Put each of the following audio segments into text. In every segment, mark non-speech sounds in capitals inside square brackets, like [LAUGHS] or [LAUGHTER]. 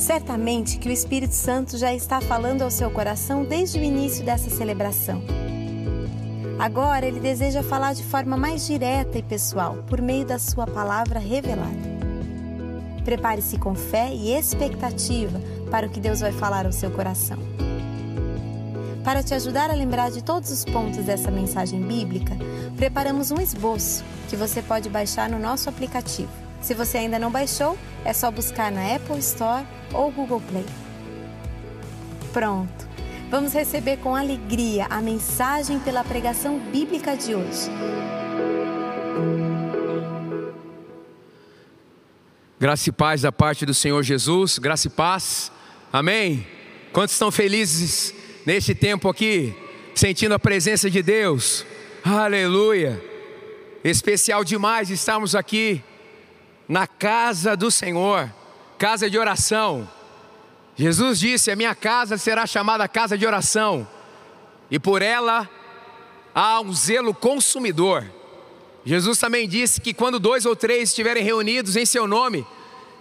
Certamente que o Espírito Santo já está falando ao seu coração desde o início dessa celebração. Agora ele deseja falar de forma mais direta e pessoal, por meio da sua palavra revelada. Prepare-se com fé e expectativa para o que Deus vai falar ao seu coração. Para te ajudar a lembrar de todos os pontos dessa mensagem bíblica, preparamos um esboço que você pode baixar no nosso aplicativo. Se você ainda não baixou, é só buscar na Apple Store ou Google Play. Pronto! Vamos receber com alegria a mensagem pela pregação bíblica de hoje. Graça e paz da parte do Senhor Jesus, graça e paz, amém? Quantos estão felizes neste tempo aqui, sentindo a presença de Deus? Aleluia! Especial demais estarmos aqui na casa do Senhor, casa de oração. Jesus disse: A minha casa será chamada casa de oração, e por ela há um zelo consumidor. Jesus também disse que quando dois ou três estiverem reunidos em seu nome,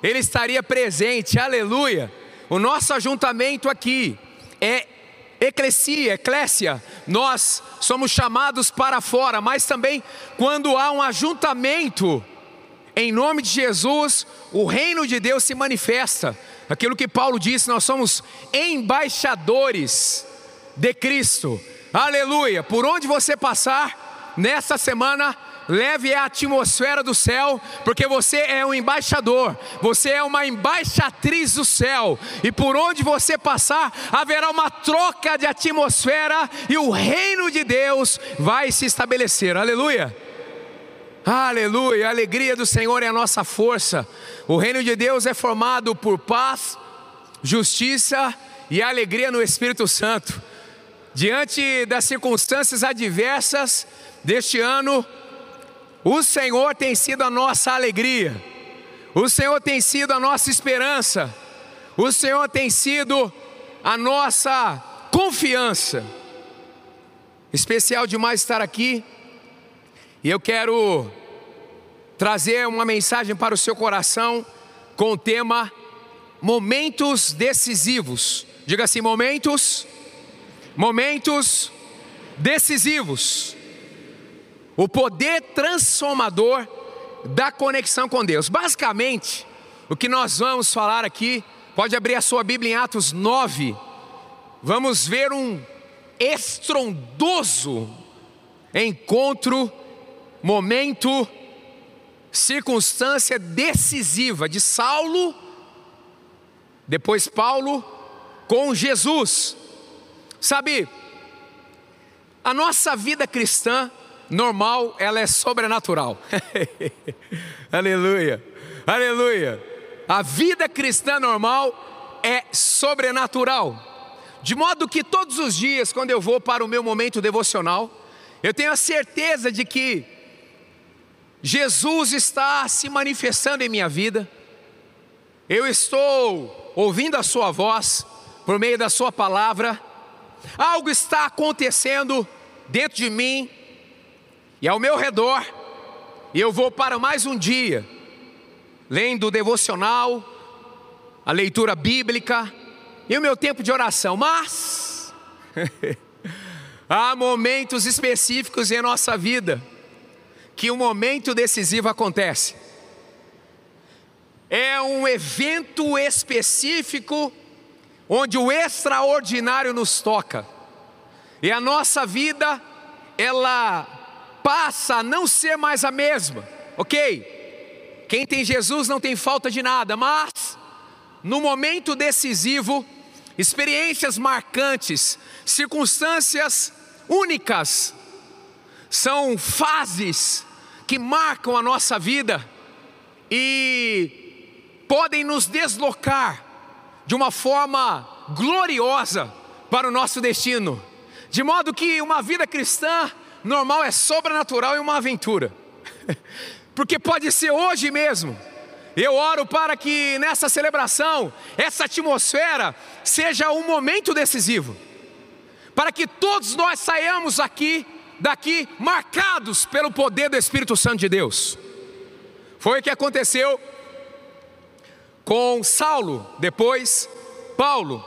Ele estaria presente, aleluia. O nosso ajuntamento aqui é eclesia, eclésia, nós somos chamados para fora, mas também quando há um ajuntamento, em nome de Jesus, o reino de Deus se manifesta. Aquilo que Paulo disse, nós somos embaixadores de Cristo. Aleluia! Por onde você passar nessa semana, leve a atmosfera do céu, porque você é um embaixador, você é uma embaixatriz do céu, e por onde você passar, haverá uma troca de atmosfera e o reino de Deus vai se estabelecer. Aleluia! Aleluia, a alegria do Senhor é a nossa força. O reino de Deus é formado por paz, justiça e alegria no Espírito Santo. Diante das circunstâncias adversas deste ano, o Senhor tem sido a nossa alegria, o Senhor tem sido a nossa esperança, o Senhor tem sido a nossa confiança. Especial demais estar aqui, e eu quero trazer uma mensagem para o seu coração com o tema Momentos Decisivos. Diga assim: momentos, momentos decisivos o poder transformador da conexão com Deus. Basicamente, o que nós vamos falar aqui, pode abrir a sua Bíblia em Atos 9. Vamos ver um estrondoso encontro, momento, circunstância decisiva de Saulo, depois Paulo, com Jesus. Sabe, a nossa vida cristã, normal, ela é sobrenatural. [LAUGHS] aleluia, aleluia. A vida cristã normal é sobrenatural. De modo que todos os dias, quando eu vou para o meu momento devocional, eu tenho a certeza de que Jesus está se manifestando em minha vida, eu estou ouvindo a Sua voz por meio da Sua palavra, algo está acontecendo dentro de mim e ao meu redor, e eu vou para mais um dia, lendo o devocional, a leitura bíblica e o meu tempo de oração, mas [LAUGHS] há momentos específicos em nossa vida que um momento decisivo acontece. É um evento específico onde o extraordinário nos toca. E a nossa vida, ela passa a não ser mais a mesma, ok? Quem tem Jesus não tem falta de nada, mas no momento decisivo, experiências marcantes, circunstâncias únicas, são fases que marcam a nossa vida e podem nos deslocar de uma forma gloriosa para o nosso destino. De modo que uma vida cristã normal é sobrenatural e uma aventura. [LAUGHS] Porque pode ser hoje mesmo. Eu oro para que nessa celebração, essa atmosfera seja um momento decisivo. Para que todos nós saiamos aqui, daqui, marcados pelo poder do Espírito Santo de Deus. Foi o que aconteceu com Saulo, depois Paulo.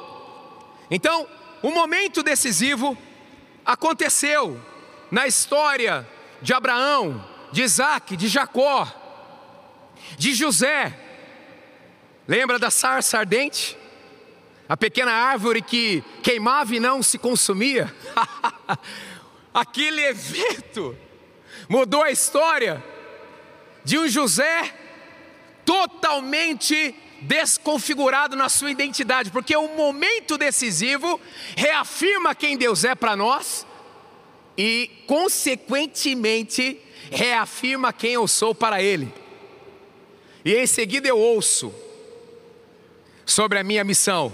Então, o um momento decisivo aconteceu na história de Abraão, de Isaac, de Jacó, de José. Lembra da sarça ardente? A pequena árvore que queimava e não se consumia? [LAUGHS] Aquele evento mudou a história de um José totalmente desconfigurado na sua identidade, porque o momento decisivo reafirma quem Deus é para nós e, consequentemente, reafirma quem eu sou para Ele. E em seguida eu ouço sobre a minha missão.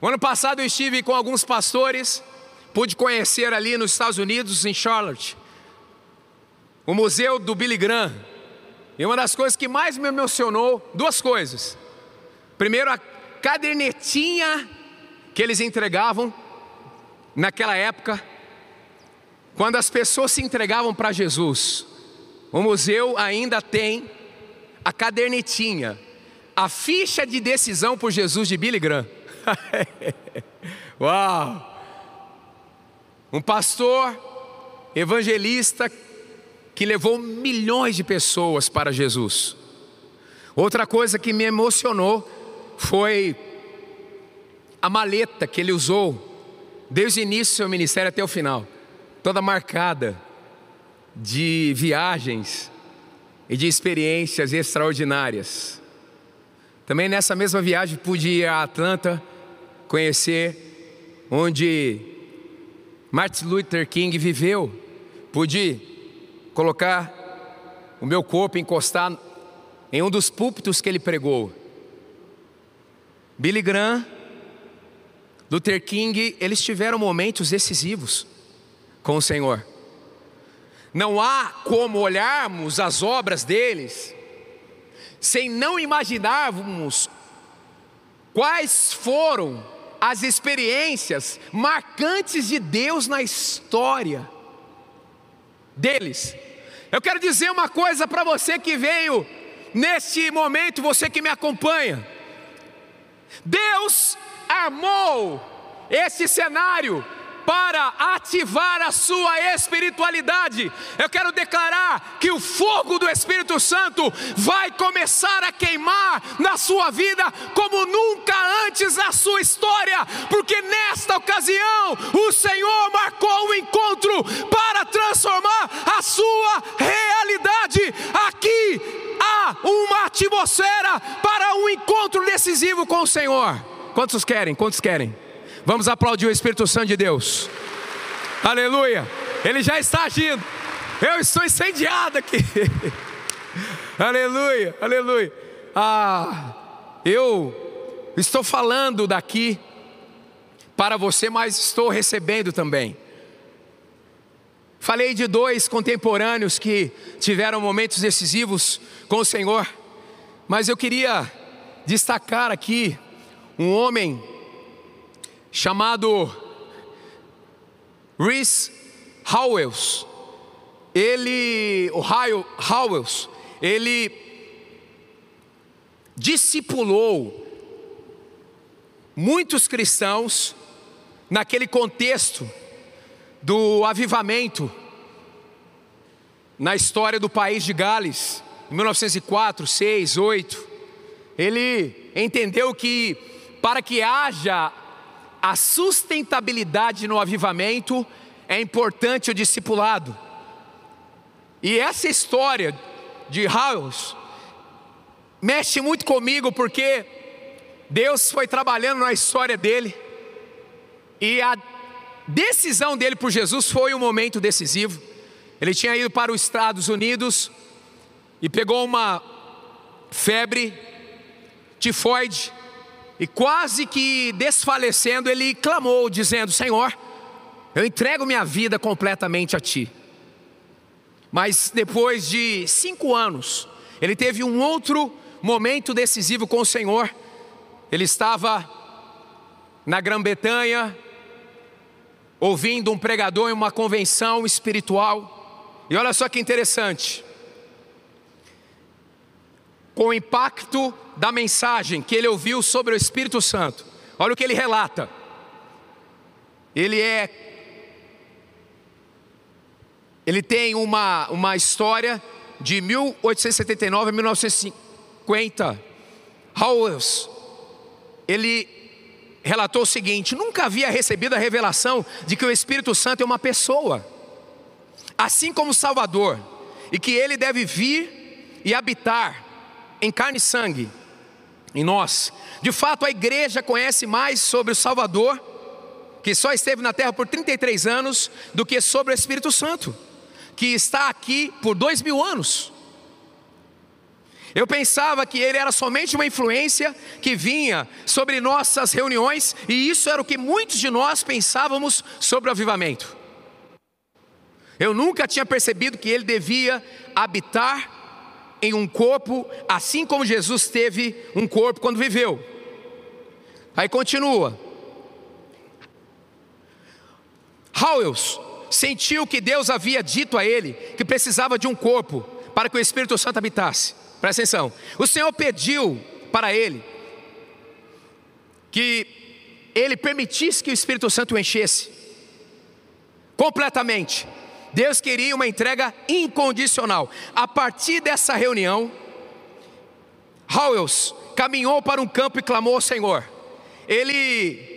O ano passado eu estive com alguns pastores, pude conhecer ali nos Estados Unidos, em Charlotte, o museu do Billy Graham. E uma das coisas que mais me emocionou, duas coisas. Primeiro, a cadernetinha que eles entregavam naquela época, quando as pessoas se entregavam para Jesus. O museu ainda tem a cadernetinha, a ficha de decisão por Jesus de Billy Graham. [LAUGHS] Uau! Um pastor evangelista que levou milhões de pessoas para Jesus. Outra coisa que me emocionou foi a maleta que ele usou desde o início do seu ministério até o final, toda marcada de viagens e de experiências extraordinárias. Também nessa mesma viagem pude ir a Atlanta conhecer onde Martin Luther King viveu. Pude colocar o meu corpo, encostar em um dos púlpitos que ele pregou. Billy Graham, Luther King, eles tiveram momentos decisivos com o Senhor. Não há como olharmos as obras deles sem não imaginarmos quais foram as experiências marcantes de Deus na história deles. Eu quero dizer uma coisa para você que veio neste momento, você que me acompanha. Deus armou esse cenário para ativar a sua espiritualidade. Eu quero declarar que o fogo do Espírito Santo vai começar a queimar na sua vida como nunca antes na sua história, porque nesta ocasião o Senhor marcou um encontro para transformar a sua realidade. Aqui há uma atmosfera para um encontro decisivo com o Senhor. Quantos querem? Quantos querem? Vamos aplaudir o Espírito Santo de Deus. Aleluia. Ele já está agindo. Eu estou incendiado aqui. [LAUGHS] aleluia, aleluia. Ah, eu estou falando daqui para você, mas estou recebendo também. Falei de dois contemporâneos que tiveram momentos decisivos com o Senhor, mas eu queria destacar aqui um homem chamado Rhys Howells. Ele, o Howells, ele discipulou muitos cristãos naquele contexto do avivamento na história do país de Gales, em 1904, 6, 8. Ele entendeu que para que haja a sustentabilidade no avivamento, é importante o discipulado. E essa história de House mexe muito comigo porque Deus foi trabalhando na história dele e a decisão dele por Jesus foi um momento decisivo. Ele tinha ido para os Estados Unidos e pegou uma febre tifoide e quase que desfalecendo, ele clamou, dizendo: Senhor, eu entrego minha vida completamente a Ti. Mas depois de cinco anos, ele teve um outro momento decisivo com o Senhor. Ele estava na Grã-Bretanha, ouvindo um pregador em uma convenção espiritual. E olha só que interessante. com o impacto da mensagem que ele ouviu sobre o Espírito Santo. Olha o que ele relata. Ele é. Ele tem uma, uma história de 1879 a 1950. Howells, ele relatou o seguinte: nunca havia recebido a revelação de que o Espírito Santo é uma pessoa, assim como Salvador, e que ele deve vir e habitar em carne e sangue em nós. De fato, a igreja conhece mais sobre o Salvador, que só esteve na terra por 33 anos, do que sobre o Espírito Santo, que está aqui por dois mil anos. Eu pensava que ele era somente uma influência que vinha sobre nossas reuniões, e isso era o que muitos de nós pensávamos sobre o avivamento. Eu nunca tinha percebido que ele devia habitar em um corpo, assim como Jesus teve um corpo quando viveu. Aí continua. Howells sentiu que Deus havia dito a ele que precisava de um corpo para que o Espírito Santo habitasse. Presta atenção. O Senhor pediu para ele que ele permitisse que o Espírito Santo o enchesse completamente. Deus queria uma entrega incondicional. A partir dessa reunião, Howells caminhou para um campo e clamou ao Senhor. Ele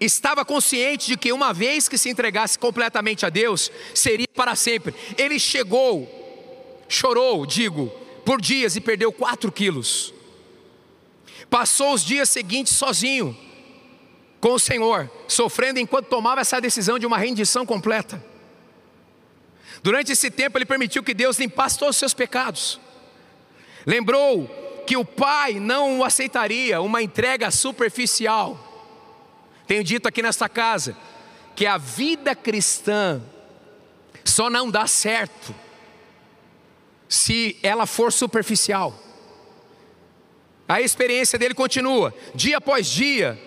estava consciente de que uma vez que se entregasse completamente a Deus, seria para sempre. Ele chegou, chorou, digo, por dias e perdeu 4 quilos. Passou os dias seguintes sozinho com o Senhor, sofrendo enquanto tomava essa decisão de uma rendição completa. Durante esse tempo, ele permitiu que Deus limpasse todos os seus pecados. Lembrou que o Pai não aceitaria uma entrega superficial. Tenho dito aqui nesta casa que a vida cristã só não dá certo se ela for superficial. A experiência dele continua, dia após dia,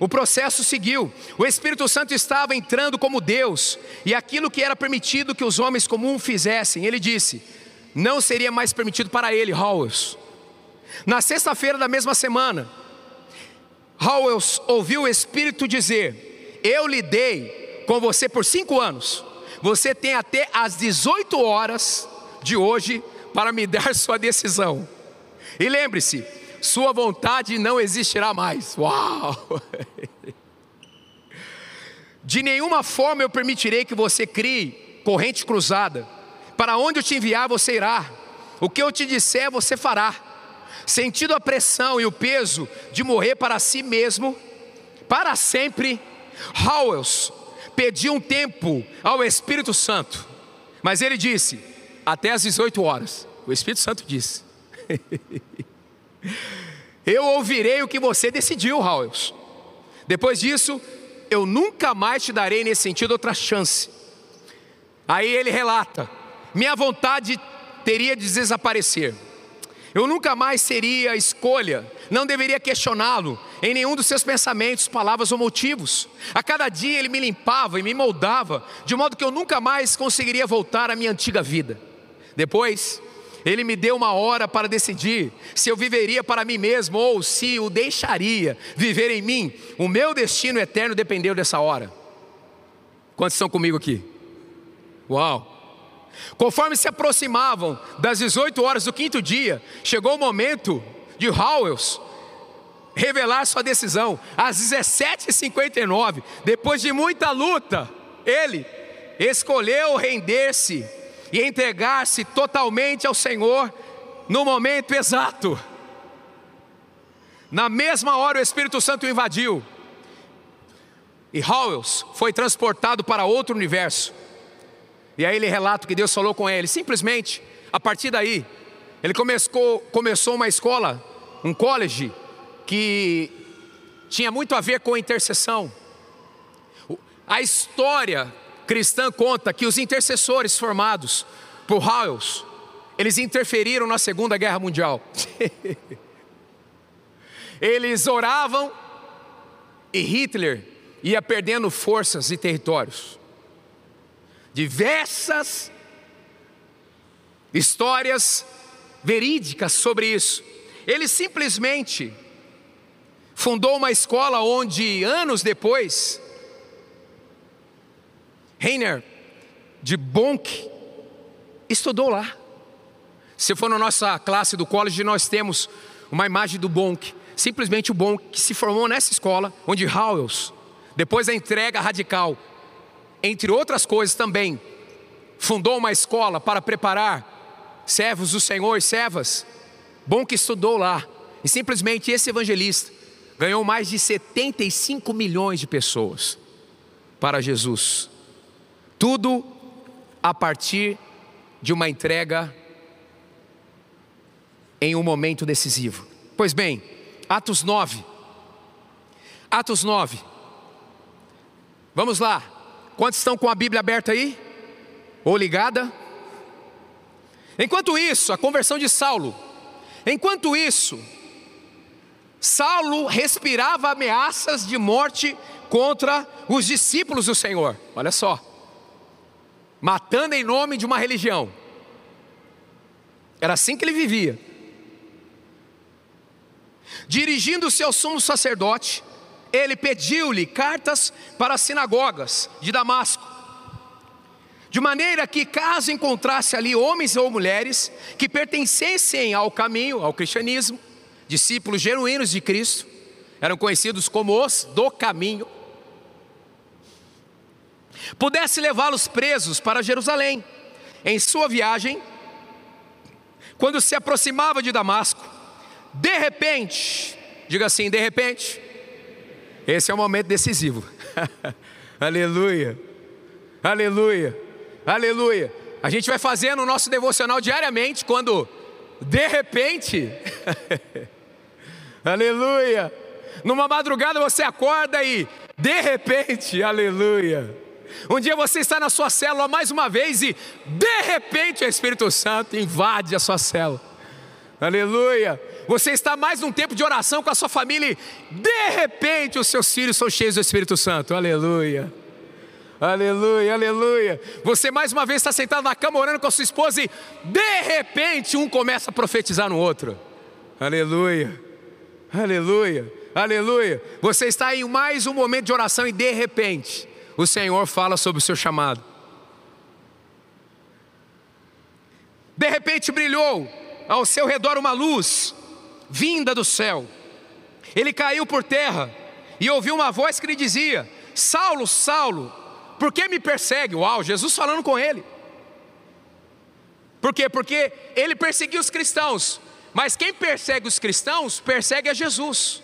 o processo seguiu. O Espírito Santo estava entrando como Deus, e aquilo que era permitido que os homens comuns fizessem, ele disse, não seria mais permitido para ele, Howells. Na sexta-feira da mesma semana, Howells ouviu o Espírito dizer: Eu lidei com você por cinco anos, você tem até às 18 horas de hoje para me [LAUGHS] dar sua decisão. E lembre-se, sua vontade não existirá mais. Uau! De nenhuma forma eu permitirei que você crie corrente cruzada. Para onde eu te enviar, você irá. O que eu te disser, você fará. Sentindo a pressão e o peso de morrer para si mesmo, para sempre, Howells pediu um tempo ao Espírito Santo, mas ele disse: até às 18 horas. O Espírito Santo disse. [LAUGHS] Eu ouvirei o que você decidiu, Howells. Depois disso, eu nunca mais te darei nesse sentido outra chance. Aí ele relata: minha vontade teria de desaparecer. Eu nunca mais seria escolha, não deveria questioná-lo em nenhum dos seus pensamentos, palavras ou motivos. A cada dia ele me limpava e me moldava, de modo que eu nunca mais conseguiria voltar à minha antiga vida. Depois, ele me deu uma hora para decidir se eu viveria para mim mesmo ou se o deixaria viver em mim. O meu destino eterno dependeu dessa hora. Quantos estão comigo aqui? Uau! Conforme se aproximavam das 18 horas do quinto dia, chegou o momento de Howells revelar sua decisão. Às 17h59, depois de muita luta, ele escolheu render-se e entregar-se totalmente ao Senhor no momento exato. Na mesma hora o Espírito Santo o invadiu. E Howells foi transportado para outro universo. E aí ele relata que Deus falou com ele. Simplesmente, a partir daí, ele começou, começou uma escola, um college, que tinha muito a ver com intercessão. A história cristã conta que os intercessores formados por Howells, eles interferiram na Segunda Guerra Mundial. [LAUGHS] eles oravam e Hitler ia perdendo forças e territórios. Diversas histórias verídicas sobre isso. Ele simplesmente fundou uma escola onde, anos depois, Reiner de Bonk estudou lá. Se for na nossa classe do college, nós temos uma imagem do Bonk, simplesmente o Bonk que se formou nessa escola, onde Howells, depois da entrega radical, entre outras coisas também, fundou uma escola para preparar servos do Senhor e servas. Bonk estudou lá, e simplesmente esse evangelista ganhou mais de 75 milhões de pessoas para Jesus. Tudo a partir de uma entrega em um momento decisivo. Pois bem, Atos 9. Atos 9. Vamos lá. Quantos estão com a Bíblia aberta aí? Ou ligada? Enquanto isso, a conversão de Saulo. Enquanto isso, Saulo respirava ameaças de morte contra os discípulos do Senhor. Olha só. Matando em nome de uma religião. Era assim que ele vivia. Dirigindo-se ao sumo sacerdote, ele pediu-lhe cartas para as sinagogas de Damasco, de maneira que, caso encontrasse ali homens ou mulheres que pertencessem ao caminho, ao cristianismo, discípulos genuínos de Cristo, eram conhecidos como os do caminho, pudesse levá-los presos para Jerusalém. Em sua viagem, quando se aproximava de Damasco, de repente, diga assim, de repente, esse é o momento decisivo. [LAUGHS] aleluia, aleluia, aleluia. A gente vai fazendo o nosso devocional diariamente quando, de repente, [LAUGHS] aleluia, numa madrugada você acorda e, de repente, aleluia. Um dia você está na sua célula mais uma vez e, de repente, o Espírito Santo invade a sua célula. Aleluia. Você está mais num tempo de oração com a sua família e, de repente, os seus filhos são cheios do Espírito Santo. Aleluia. Aleluia, aleluia. Você mais uma vez está sentado na cama orando com a sua esposa e, de repente, um começa a profetizar no outro. Aleluia. Aleluia. Aleluia. Você está em mais um momento de oração e, de repente, o Senhor fala sobre o seu chamado. De repente brilhou ao seu redor uma luz vinda do céu. Ele caiu por terra e ouviu uma voz que lhe dizia: Saulo, Saulo, por que me persegue? Uau, Jesus falando com ele. Por quê? Porque ele perseguiu os cristãos, mas quem persegue os cristãos persegue a Jesus.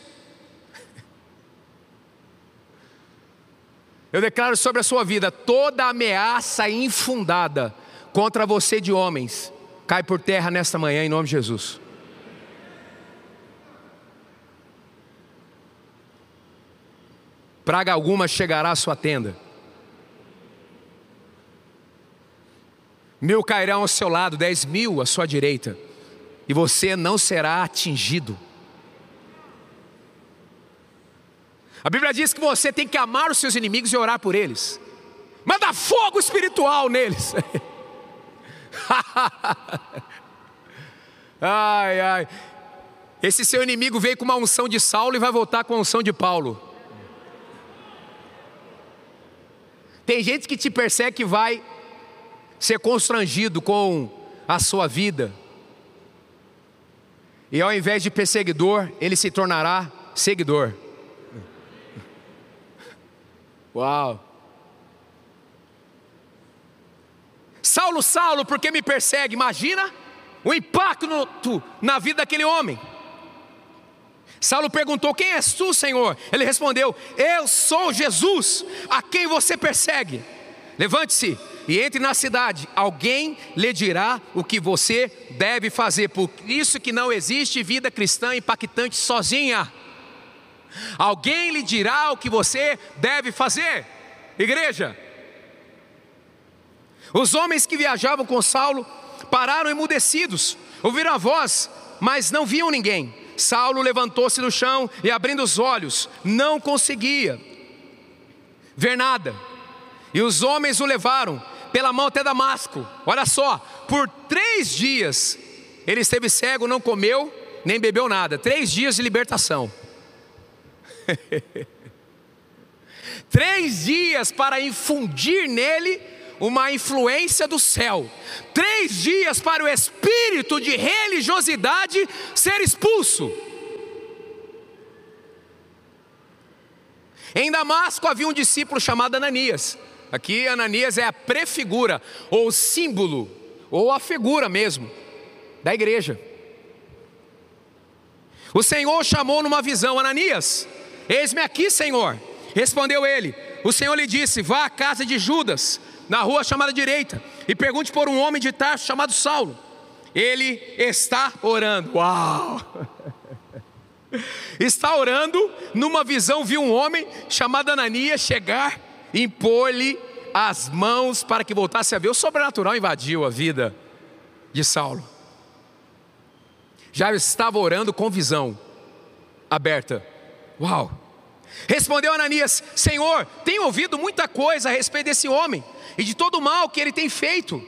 Eu declaro sobre a sua vida toda ameaça infundada contra você de homens cai por terra nesta manhã em nome de Jesus. Praga alguma chegará à sua tenda. Mil cairão ao seu lado, dez mil à sua direita, e você não será atingido. A Bíblia diz que você tem que amar os seus inimigos e orar por eles. Manda fogo espiritual neles. [LAUGHS] ai, ai. Esse seu inimigo veio com uma unção de Saulo e vai voltar com a unção de Paulo. Tem gente que te persegue que vai ser constrangido com a sua vida. E ao invés de perseguidor, ele se tornará seguidor. Uau! Saulo, Saulo, por que me persegue? Imagina o impacto na vida daquele homem. Saulo perguntou: Quem és tu, Senhor? Ele respondeu: Eu sou Jesus, a quem você persegue. Levante-se e entre na cidade, alguém lhe dirá o que você deve fazer. Por isso que não existe vida cristã impactante sozinha. Alguém lhe dirá o que você deve fazer. Igreja. Os homens que viajavam com Saulo pararam emudecidos, ouviram a voz, mas não viam ninguém. Saulo levantou-se do chão e, abrindo os olhos, não conseguia ver nada. E os homens o levaram pela mão até Damasco. Olha só, por três dias ele esteve cego, não comeu, nem bebeu nada. Três dias de libertação. [LAUGHS] Três dias para infundir nele uma influência do céu. Três dias para o espírito de religiosidade ser expulso. Em Damasco havia um discípulo chamado Ananias. Aqui Ananias é a prefigura, ou símbolo, ou a figura mesmo, da igreja. O Senhor chamou numa visão Ananias: Eis-me aqui, Senhor. Respondeu ele: O Senhor lhe disse: Vá à casa de Judas, na rua chamada direita, e pergunte por um homem de Tarso chamado Saulo. Ele está orando. Uau! [LAUGHS] Está orando, numa visão viu um homem chamado Ananias chegar impor-lhe as mãos para que voltasse a ver. O sobrenatural invadiu a vida de Saulo. Já estava orando com visão aberta. Uau! Respondeu Ananias: Senhor, tenho ouvido muita coisa a respeito desse homem e de todo o mal que ele tem feito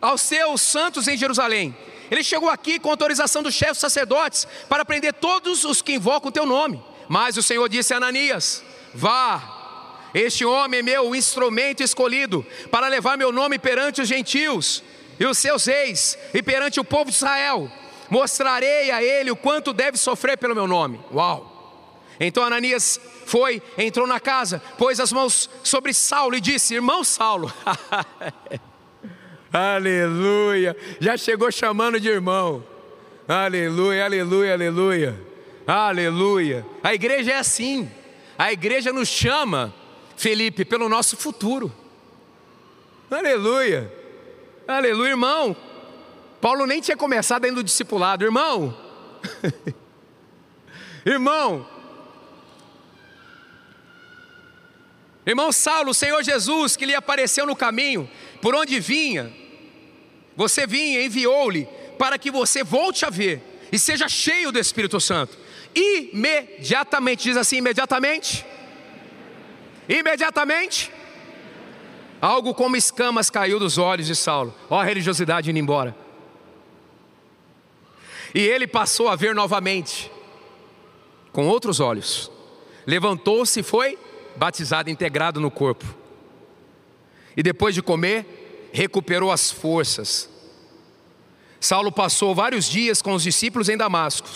aos seus santos em Jerusalém. Ele chegou aqui com autorização dos chefes sacerdotes para prender todos os que invocam o teu nome. Mas o Senhor disse a Ananias: Vá, este homem é meu instrumento escolhido para levar meu nome perante os gentios e os seus reis e perante o povo de Israel. Mostrarei a ele o quanto deve sofrer pelo meu nome. Uau! Então Ananias foi, entrou na casa, pôs as mãos sobre Saulo e disse: Irmão Saulo, [LAUGHS] aleluia, já chegou chamando de irmão, aleluia, aleluia, aleluia, aleluia. A igreja é assim, a igreja nos chama, Felipe, pelo nosso futuro, aleluia, aleluia, irmão. Paulo nem tinha começado ainda o discipulado, irmão, [LAUGHS] irmão, Irmão Saulo, o Senhor Jesus que lhe apareceu no caminho, por onde vinha, você vinha, enviou-lhe para que você volte a ver e seja cheio do Espírito Santo. Imediatamente, diz assim: imediatamente. Imediatamente. Algo como escamas caiu dos olhos de Saulo. Ó, a religiosidade indo embora. E ele passou a ver novamente, com outros olhos. Levantou-se e foi batizado integrado no corpo. E depois de comer, recuperou as forças. Saulo passou vários dias com os discípulos em Damasco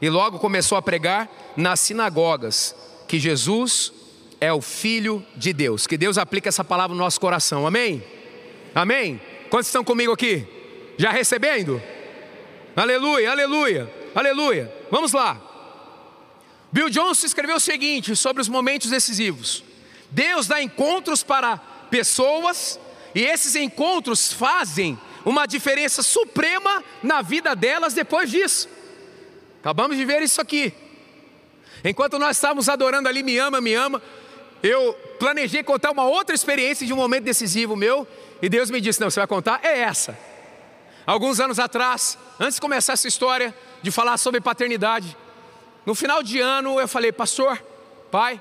e logo começou a pregar nas sinagogas que Jesus é o Filho de Deus. Que Deus aplique essa palavra no nosso coração. Amém? Amém? Quantos estão comigo aqui? Já recebendo? Aleluia, aleluia, aleluia. Vamos lá. Bill Johnson escreveu o seguinte sobre os momentos decisivos: Deus dá encontros para pessoas e esses encontros fazem uma diferença suprema na vida delas depois disso. Acabamos de ver isso aqui. Enquanto nós estávamos adorando ali, me ama, me ama, eu planejei contar uma outra experiência de um momento decisivo meu, e Deus me disse: Não, você vai contar? É essa. Alguns anos atrás, antes de começar essa história de falar sobre paternidade, no final de ano eu falei, pastor, pai,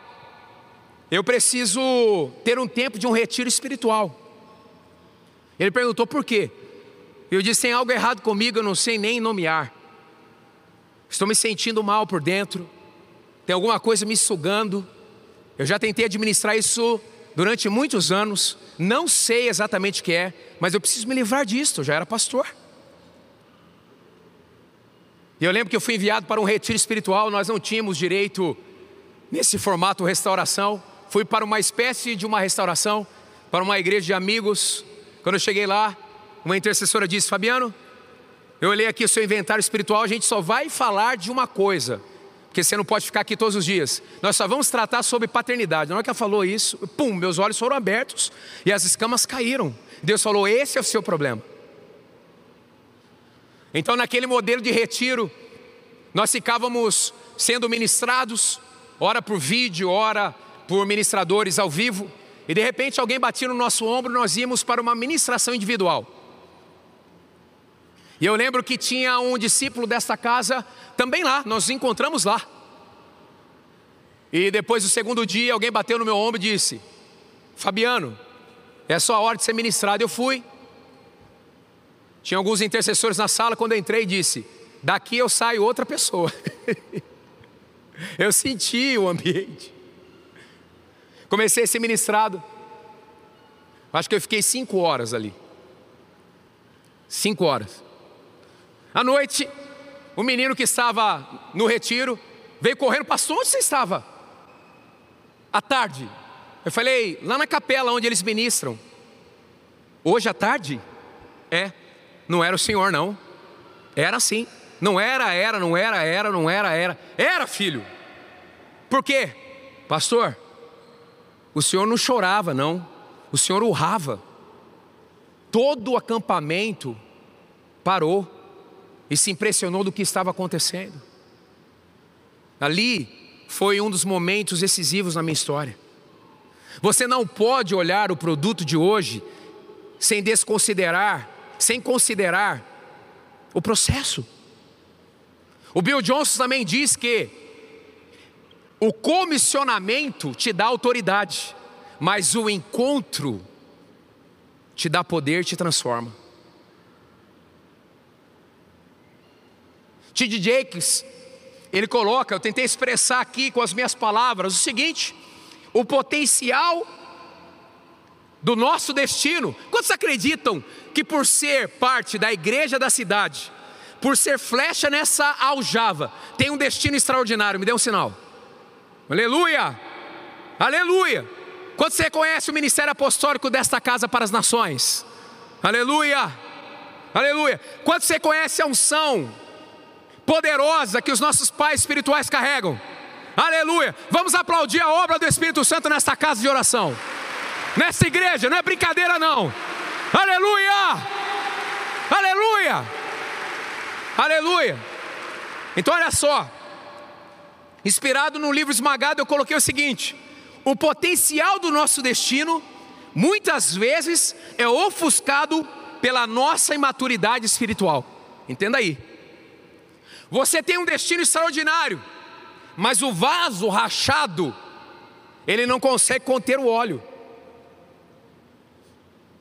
eu preciso ter um tempo de um retiro espiritual. Ele perguntou por quê? Eu disse: tem algo errado comigo, eu não sei nem nomear. Estou me sentindo mal por dentro, tem alguma coisa me sugando. Eu já tentei administrar isso durante muitos anos, não sei exatamente o que é, mas eu preciso me livrar disso, eu já era pastor. E eu lembro que eu fui enviado para um retiro espiritual, nós não tínhamos direito nesse formato restauração. Fui para uma espécie de uma restauração, para uma igreja de amigos. Quando eu cheguei lá, uma intercessora disse: Fabiano, eu olhei aqui o seu inventário espiritual, a gente só vai falar de uma coisa, porque você não pode ficar aqui todos os dias. Nós só vamos tratar sobre paternidade. Na hora que ela falou isso, pum, meus olhos foram abertos e as escamas caíram. Deus falou: esse é o seu problema. Então, naquele modelo de retiro, nós ficávamos sendo ministrados, ora por vídeo, ora por ministradores ao vivo, e de repente alguém batia no nosso ombro, nós íamos para uma ministração individual. E eu lembro que tinha um discípulo desta casa também lá, nós nos encontramos lá. E depois do segundo dia, alguém bateu no meu ombro e disse: Fabiano, é só a hora de ser ministrado. Eu fui. Tinha alguns intercessores na sala quando eu entrei e disse: Daqui eu saio outra pessoa. [LAUGHS] eu senti o ambiente. Comecei a ser ministrado. Acho que eu fiquei cinco horas ali. Cinco horas. À noite, o menino que estava no retiro veio correndo, pastor, onde você estava? À tarde. Eu falei, lá na capela onde eles ministram. Hoje à tarde? É, não era o senhor, não. Era assim. Não era, era, não era, era, não era, era. Era, filho. Por quê? Pastor, o senhor não chorava, não. O senhor urrava. Todo o acampamento parou e se impressionou do que estava acontecendo. Ali foi um dos momentos decisivos na minha história. Você não pode olhar o produto de hoje sem desconsiderar, sem considerar o processo. O Bill Johnson também diz que o comissionamento te dá autoridade, mas o encontro te dá poder, te transforma. T.D. Jakes, ele coloca, eu tentei expressar aqui com as minhas palavras o seguinte: o potencial do nosso destino. Quantos acreditam que por ser parte da igreja da cidade, por ser flecha nessa aljava, tem um destino extraordinário? Me dê um sinal. Aleluia! Aleluia! Quando você reconhece o ministério apostólico desta casa para as nações? Aleluia! Aleluia! Quando você conhece a unção poderosa que os nossos pais espirituais carregam. Aleluia! Vamos aplaudir a obra do Espírito Santo nesta casa de oração, nesta igreja, não é brincadeira não. Aleluia! Aleluia! Aleluia! Então olha só, inspirado no livro esmagado, eu coloquei o seguinte: o potencial do nosso destino muitas vezes é ofuscado pela nossa imaturidade espiritual. Entenda aí. Você tem um destino extraordinário, mas o vaso rachado, ele não consegue conter o óleo.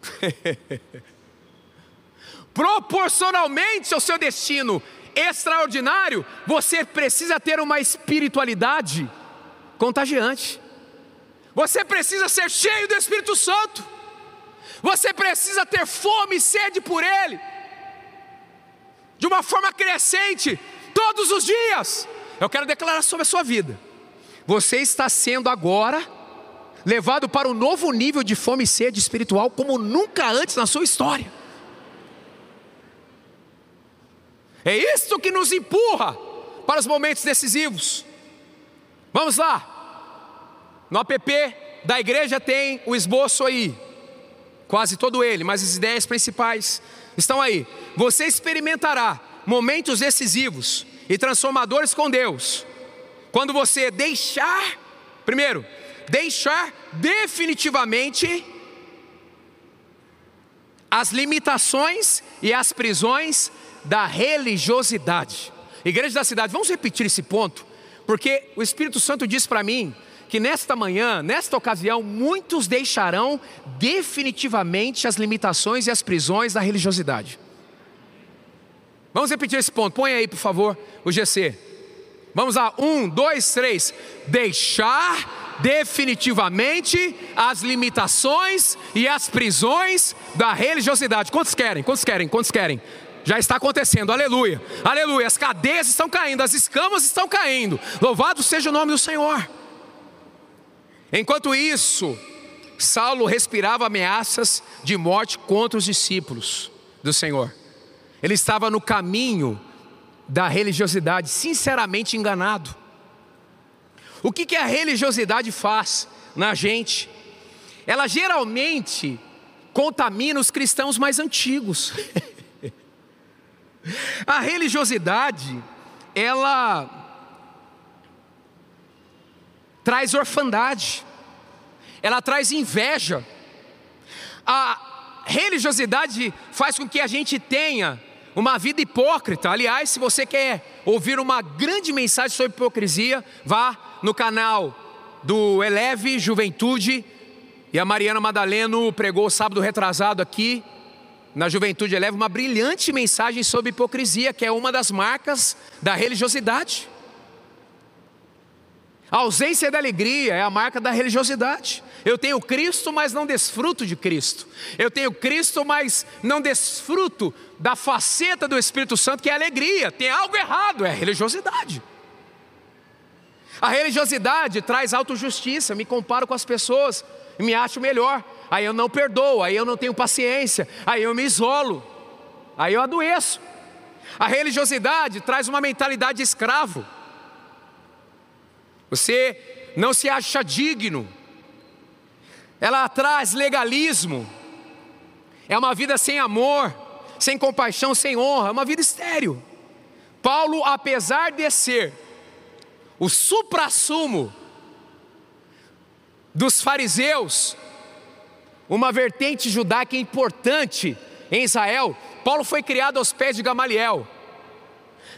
[LAUGHS] Proporcionalmente ao seu destino extraordinário, você precisa ter uma espiritualidade contagiante. Você precisa ser cheio do Espírito Santo. Você precisa ter fome e sede por Ele, de uma forma crescente, todos os dias. Eu quero declarar sobre a sua vida. Você está sendo agora levado para um novo nível de fome e sede espiritual como nunca antes na sua história. É isso que nos empurra para os momentos decisivos. Vamos lá. No app da igreja tem o esboço aí. Quase todo ele, mas as ideias principais estão aí. Você experimentará momentos decisivos e transformadores com Deus, quando você deixar, primeiro, deixar definitivamente as limitações e as prisões da religiosidade. Igreja da cidade, vamos repetir esse ponto, porque o Espírito Santo diz para mim que nesta manhã, nesta ocasião, muitos deixarão definitivamente as limitações e as prisões da religiosidade. Vamos repetir esse ponto. Põe aí, por favor, o GC. Vamos lá. Um, dois, três. Deixar definitivamente as limitações e as prisões da religiosidade. Quantos querem? Quantos querem? Quantos querem? Já está acontecendo, aleluia, aleluia. As cadeias estão caindo, as escamas estão caindo. Louvado seja o nome do Senhor. Enquanto isso, Saulo respirava ameaças de morte contra os discípulos do Senhor. Ele estava no caminho da religiosidade, sinceramente enganado. O que, que a religiosidade faz na gente? Ela geralmente contamina os cristãos mais antigos. [LAUGHS] a religiosidade, ela traz orfandade, ela traz inveja. A religiosidade faz com que a gente tenha uma vida hipócrita. Aliás, se você quer ouvir uma grande mensagem sobre hipocrisia, vá no canal do Eleve Juventude. E a Mariana Madaleno pregou sábado retrasado aqui. na Juventude Eleva uma brilhante mensagem sobre hipocrisia, que é uma das marcas da religiosidade. A ausência da alegria é a marca da religiosidade. Eu tenho Cristo, mas não desfruto de Cristo. Eu tenho Cristo, mas não desfruto da faceta do Espírito Santo, que é alegria. Tem algo errado, é a religiosidade. A religiosidade traz autojustiça, me comparo com as pessoas me acho melhor. Aí eu não perdoo, aí eu não tenho paciência, aí eu me isolo, aí eu adoeço. A religiosidade traz uma mentalidade de escravo. Você não se acha digno. Ela traz legalismo. É uma vida sem amor, sem compaixão, sem honra, é uma vida estéril. Paulo, apesar de ser o suprassumo dos fariseus, uma vertente judaica importante em Israel, Paulo foi criado aos pés de Gamaliel.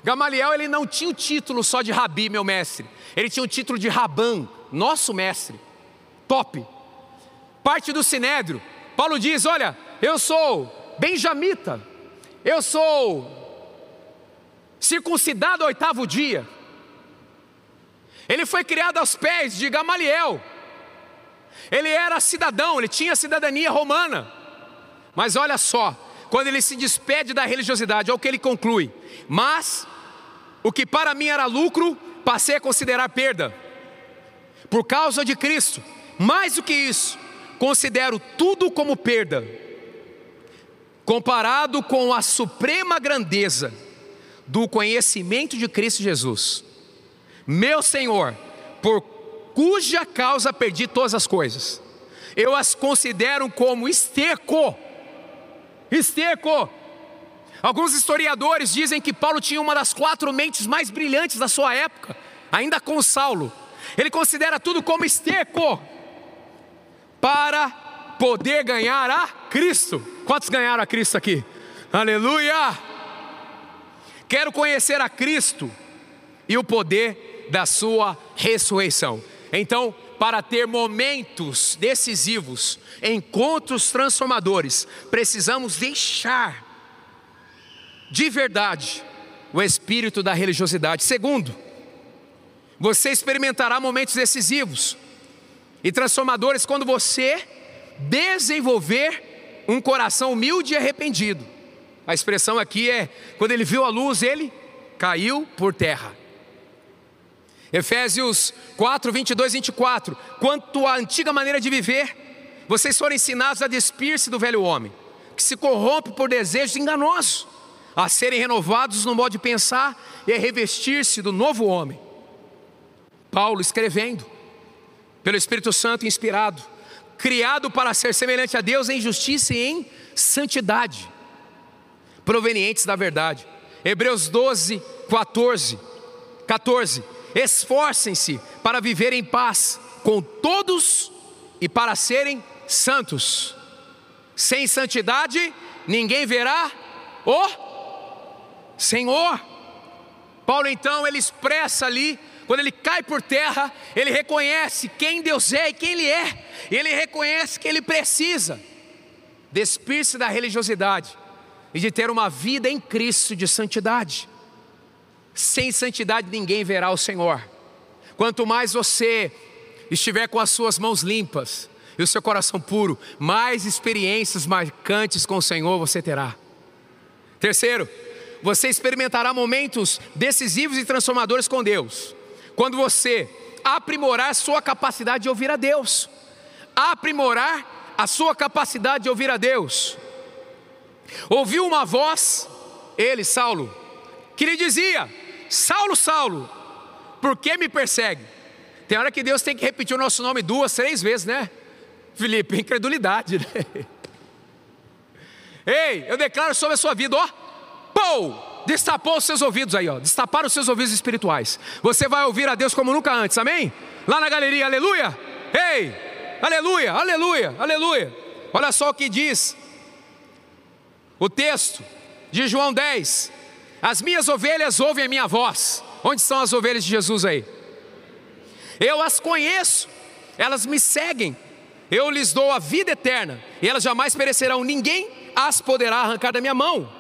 Gamaliel ele não tinha o título só de rabi, meu mestre. Ele tinha o título de Rabã, nosso mestre. Top. Parte do Sinédrio. Paulo diz: "Olha, eu sou benjamita. Eu sou circuncidado ao oitavo dia. Ele foi criado aos pés de Gamaliel. Ele era cidadão, ele tinha cidadania romana. Mas olha só, quando ele se despede da religiosidade, olha o que ele conclui: Mas o que para mim era lucro, passei a considerar perda, por causa de Cristo. Mais do que isso, considero tudo como perda, comparado com a suprema grandeza do conhecimento de Cristo Jesus meu Senhor, por cuja causa perdi todas as coisas. Eu as considero como esterco. Esterco. Alguns historiadores dizem que Paulo tinha uma das quatro mentes mais brilhantes da sua época, ainda com Saulo. Ele considera tudo como esterco para poder ganhar a Cristo. Quantos ganharam a Cristo aqui? Aleluia! Quero conhecer a Cristo e o poder da sua ressurreição. Então, para ter momentos decisivos, encontros transformadores, precisamos deixar de verdade o espírito da religiosidade. Segundo, você experimentará momentos decisivos e transformadores quando você desenvolver um coração humilde e arrependido. A expressão aqui é: quando ele viu a luz, ele caiu por terra. Efésios 4, 22, 24. Quanto à antiga maneira de viver, vocês foram ensinados a despir-se do velho homem, que se corrompe por desejos enganosos, a serem renovados no modo de pensar e a revestir-se do novo homem. Paulo escrevendo, pelo Espírito Santo inspirado, criado para ser semelhante a Deus em justiça e em santidade, provenientes da verdade. Hebreus 12, 14. 14 esforcem-se para viver em paz com todos e para serem santos. Sem santidade, ninguém verá o Senhor. Paulo então ele expressa ali, quando ele cai por terra, ele reconhece quem Deus é e quem ele é. Ele reconhece que ele precisa despir-se da religiosidade e de ter uma vida em Cristo de santidade. Sem santidade ninguém verá o Senhor. Quanto mais você estiver com as suas mãos limpas e o seu coração puro, mais experiências marcantes com o Senhor você terá. Terceiro, você experimentará momentos decisivos e transformadores com Deus. Quando você aprimorar sua capacidade de ouvir a Deus. Aprimorar a sua capacidade de ouvir a Deus. Ouviu uma voz, ele, Saulo, que lhe dizia: Saulo, Saulo, por que me persegue? Tem hora que Deus tem que repetir o nosso nome duas, três vezes, né? Felipe, [LAUGHS] incredulidade, né? Ei, eu declaro sobre a sua vida, ó, pou, destapou os seus ouvidos aí, ó, destaparam os seus ouvidos espirituais. Você vai ouvir a Deus como nunca antes, amém? Lá na galeria, aleluia. Ei, aleluia, aleluia, aleluia. Olha só o que diz o texto de João 10, as minhas ovelhas ouvem a minha voz. Onde estão as ovelhas de Jesus aí? Eu as conheço, elas me seguem. Eu lhes dou a vida eterna e elas jamais perecerão. Ninguém as poderá arrancar da minha mão.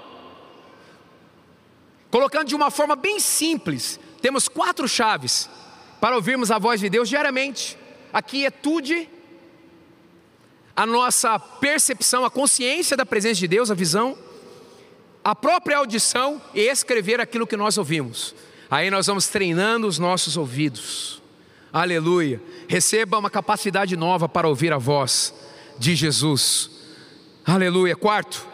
Colocando de uma forma bem simples, temos quatro chaves para ouvirmos a voz de Deus diariamente: a quietude, a nossa percepção, a consciência da presença de Deus, a visão, a própria audição e escrever aquilo que nós ouvimos. Aí nós vamos treinando os nossos ouvidos. Aleluia. Receba uma capacidade nova para ouvir a voz de Jesus. Aleluia. Quarto,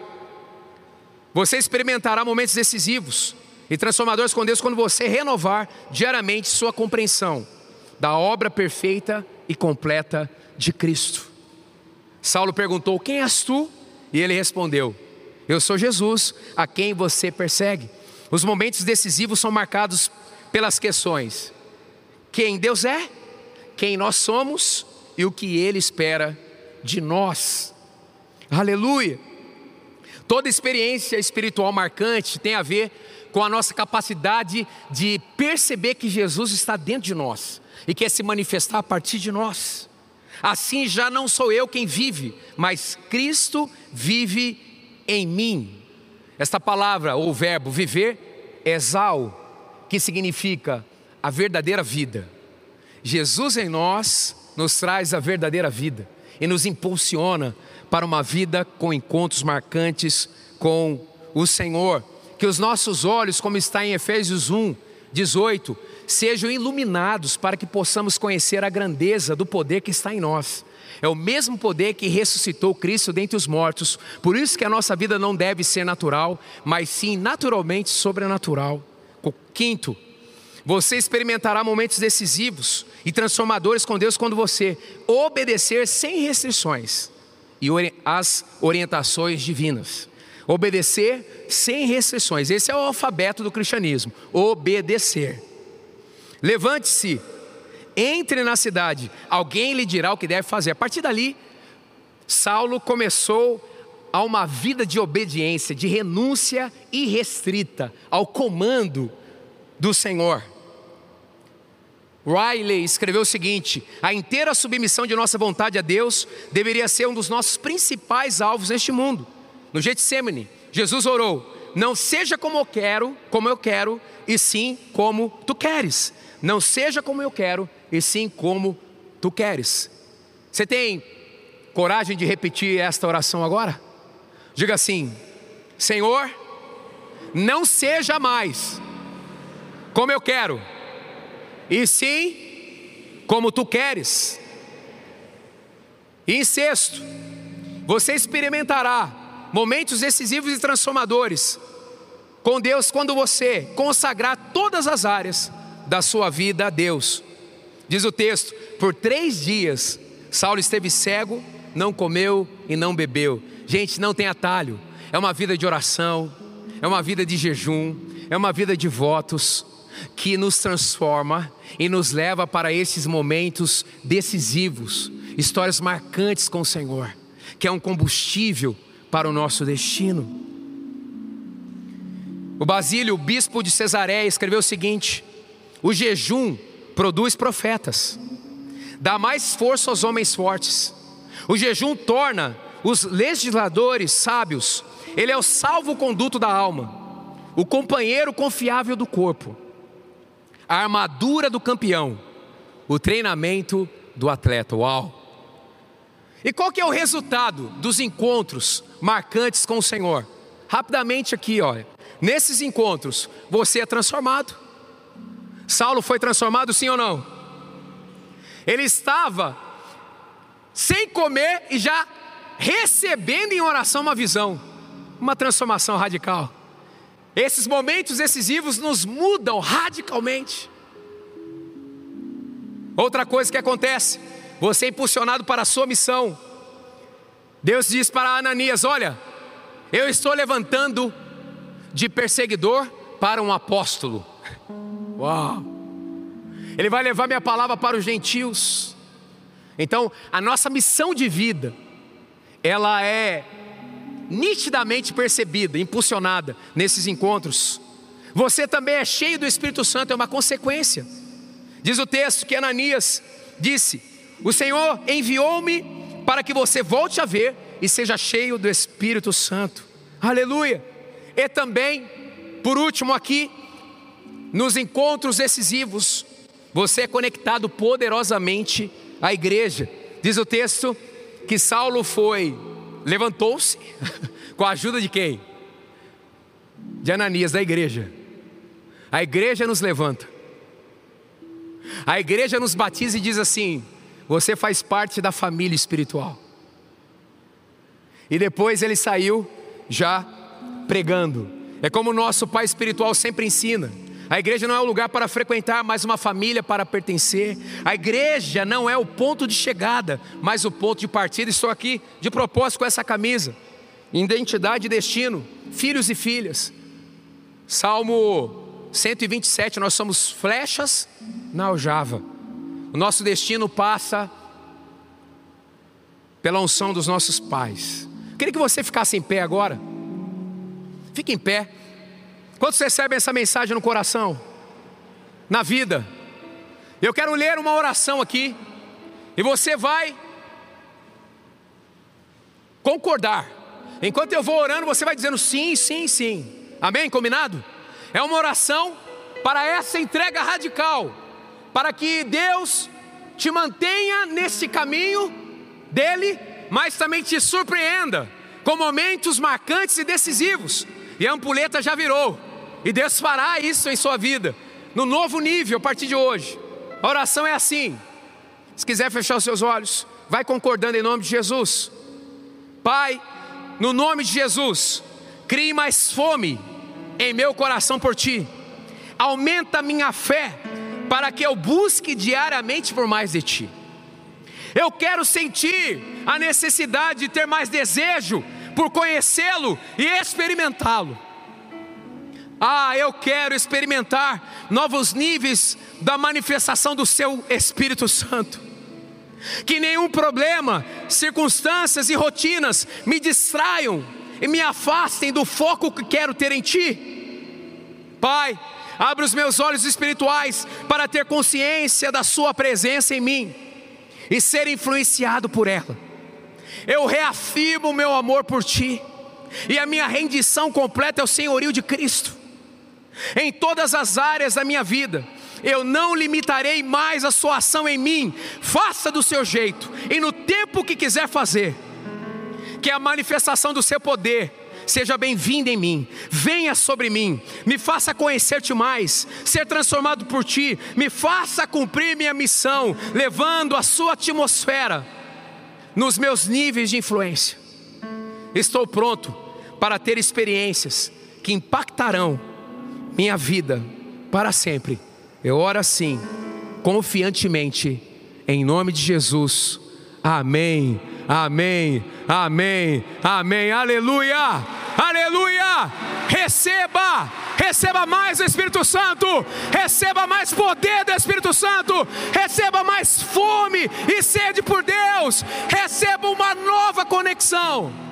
você experimentará momentos decisivos e transformadores com Deus quando você renovar diariamente sua compreensão da obra perfeita e completa de Cristo. Saulo perguntou: Quem és tu? E ele respondeu: Eu sou Jesus, a quem você persegue. Os momentos decisivos são marcados pelas questões: quem Deus é, quem nós somos e o que Ele espera de nós. Aleluia! Toda experiência espiritual marcante tem a ver com a nossa capacidade de perceber que Jesus está dentro de nós e quer se manifestar a partir de nós. Assim já não sou eu quem vive, mas Cristo vive em mim. Esta palavra ou verbo viver, exal, que significa a verdadeira vida. Jesus em nós nos traz a verdadeira vida e nos impulsiona para uma vida com encontros marcantes com o Senhor. Que os nossos olhos, como está em Efésios 1, 18, sejam iluminados para que possamos conhecer a grandeza do poder que está em nós. É o mesmo poder que ressuscitou Cristo dentre os mortos. Por isso que a nossa vida não deve ser natural, mas sim naturalmente sobrenatural. Quinto, você experimentará momentos decisivos e transformadores com Deus quando você obedecer sem restrições e as orientações divinas. Obedecer sem restrições. Esse é o alfabeto do cristianismo. Obedecer. Levante-se, entre na cidade, alguém lhe dirá o que deve fazer. A partir dali, Saulo começou a uma vida de obediência, de renúncia irrestrita ao comando do Senhor. Riley escreveu o seguinte: a inteira submissão de nossa vontade a Deus deveria ser um dos nossos principais alvos neste mundo. No Getsemane, Jesus orou: Não seja como eu quero, como eu quero, e sim como tu queres. Não seja como eu quero, e sim como tu queres. Você tem coragem de repetir esta oração agora? Diga assim: Senhor, não seja mais como eu quero, e sim como tu queres. E em sexto, você experimentará momentos decisivos e transformadores com Deus quando você consagrar todas as áreas da sua vida a Deus. Diz o texto: por três dias Saulo esteve cego, não comeu e não bebeu. Gente, não tem atalho. É uma vida de oração, é uma vida de jejum, é uma vida de votos que nos transforma e nos leva para esses momentos decisivos, histórias marcantes com o Senhor, que é um combustível para o nosso destino. O Basílio, o bispo de Cesareia, escreveu o seguinte: o jejum produz profetas, dá mais força aos homens fortes. O jejum torna os legisladores sábios, ele é o salvo-conduto da alma, o companheiro confiável do corpo, a armadura do campeão, o treinamento do atleta. Uau! E qual que é o resultado dos encontros marcantes com o Senhor? Rapidamente aqui, olha. Nesses encontros, você é transformado. Saulo foi transformado, sim ou não? Ele estava sem comer e já recebendo em oração uma visão, uma transformação radical. Esses momentos decisivos nos mudam radicalmente. Outra coisa que acontece, você é impulsionado para a sua missão. Deus diz para Ananias: Olha, eu estou levantando de perseguidor para um apóstolo. [LAUGHS] Uau! Ele vai levar minha palavra para os gentios. Então, a nossa missão de vida, ela é nitidamente percebida, impulsionada nesses encontros. Você também é cheio do Espírito Santo, é uma consequência. Diz o texto que Ananias disse: o Senhor enviou-me para que você volte a ver e seja cheio do Espírito Santo. Aleluia! E também, por último aqui, nos encontros decisivos, você é conectado poderosamente à igreja. Diz o texto que Saulo foi, levantou-se, [LAUGHS] com a ajuda de quem? De Ananias, da igreja. A igreja nos levanta. A igreja nos batiza e diz assim: você faz parte da família espiritual. E depois ele saiu já pregando. É como o nosso pai espiritual sempre ensina. A igreja não é um lugar para frequentar, mas uma família para pertencer. A igreja não é o ponto de chegada, mas o ponto de partida. Estou aqui de propósito com essa camisa. Identidade e destino, filhos e filhas. Salmo 127, nós somos flechas na aljava. O nosso destino passa pela unção dos nossos pais. Queria que você ficasse em pé agora. Fique em pé. Quantos recebem essa mensagem no coração? Na vida. Eu quero ler uma oração aqui. E você vai concordar. Enquanto eu vou orando, você vai dizendo sim, sim, sim. Amém? Combinado? É uma oração para essa entrega radical. Para que Deus te mantenha nesse caminho dele mas também te surpreenda com momentos marcantes e decisivos. E a ampulheta já virou, e Deus fará isso em sua vida, no novo nível a partir de hoje. A oração é assim. Se quiser fechar os seus olhos, vai concordando em nome de Jesus. Pai, no nome de Jesus, crie mais fome em meu coração por ti. Aumenta minha fé para que eu busque diariamente por mais de ti. Eu quero sentir a necessidade de ter mais desejo por conhecê-lo e experimentá-lo. Ah, eu quero experimentar novos níveis da manifestação do seu Espírito Santo. Que nenhum problema, circunstâncias e rotinas me distraiam e me afastem do foco que quero ter em Ti. Pai, abre os meus olhos espirituais para ter consciência da Sua presença em mim e ser influenciado por ela. Eu reafirmo o meu amor por ti e a minha rendição completa ao senhorio de Cristo. Em todas as áreas da minha vida, eu não limitarei mais a sua ação em mim. Faça do seu jeito e no tempo que quiser fazer. Que a manifestação do seu poder seja bem-vinda em mim, venha sobre mim, me faça conhecer-te mais, ser transformado por ti, me faça cumprir minha missão, levando a sua atmosfera nos meus níveis de influência. Estou pronto para ter experiências que impactarão minha vida para sempre. Eu oro assim, confiantemente, em nome de Jesus. Amém, amém, amém, amém, aleluia, aleluia. Receba, receba mais o Espírito Santo, receba mais poder do Espírito Santo, receba mais fome e sede por Deus, receba uma nova conexão.